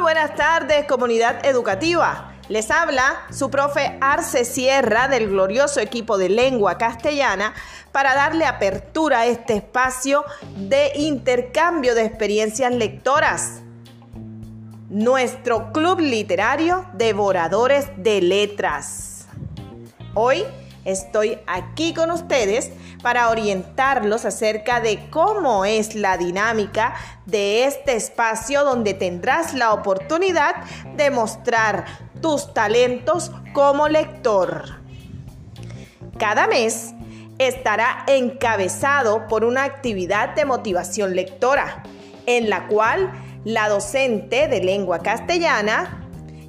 buenas tardes, comunidad educativa. Les habla su profe Arce Sierra del glorioso equipo de lengua castellana para darle apertura a este espacio de intercambio de experiencias lectoras. Nuestro club literario Devoradores de Letras. Hoy estoy aquí con ustedes para orientarlos acerca de cómo es la dinámica de este espacio donde tendrás la oportunidad de mostrar tus talentos como lector. Cada mes estará encabezado por una actividad de motivación lectora, en la cual la docente de lengua castellana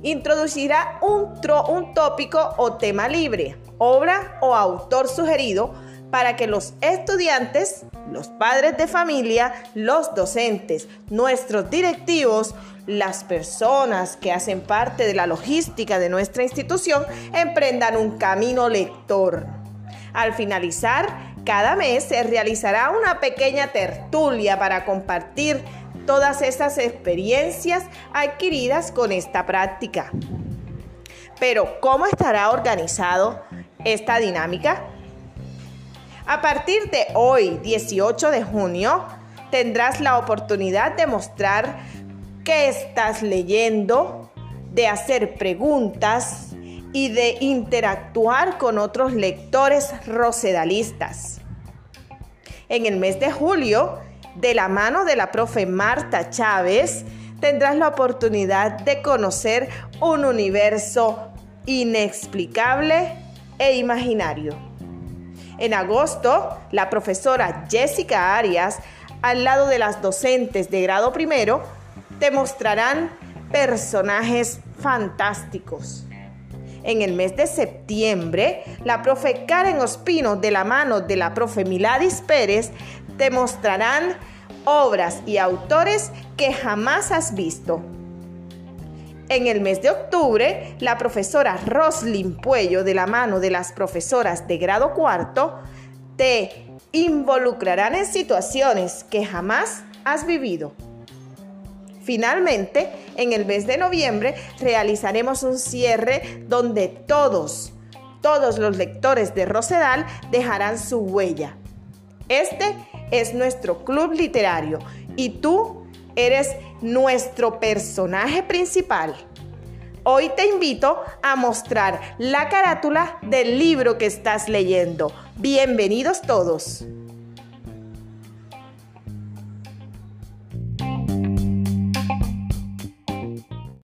introducirá un, un tópico o tema libre, obra o autor sugerido para que los estudiantes, los padres de familia, los docentes, nuestros directivos, las personas que hacen parte de la logística de nuestra institución emprendan un camino lector. Al finalizar, cada mes se realizará una pequeña tertulia para compartir todas esas experiencias adquiridas con esta práctica. Pero, ¿cómo estará organizado esta dinámica? A partir de hoy, 18 de junio, tendrás la oportunidad de mostrar qué estás leyendo, de hacer preguntas y de interactuar con otros lectores rosedalistas. En el mes de julio, de la mano de la profe Marta Chávez, tendrás la oportunidad de conocer un universo inexplicable e imaginario. En agosto, la profesora Jessica Arias, al lado de las docentes de grado primero, te mostrarán personajes fantásticos. En el mes de septiembre, la profe Karen Ospino, de la mano de la profe Miladis Pérez, te mostrarán obras y autores que jamás has visto. En el mes de octubre, la profesora Roslyn Puello, de la mano de las profesoras de grado cuarto, te involucrarán en situaciones que jamás has vivido. Finalmente, en el mes de noviembre realizaremos un cierre donde todos, todos los lectores de Rosedal dejarán su huella. Este es nuestro club literario y tú Eres nuestro personaje principal. Hoy te invito a mostrar la carátula del libro que estás leyendo. Bienvenidos todos.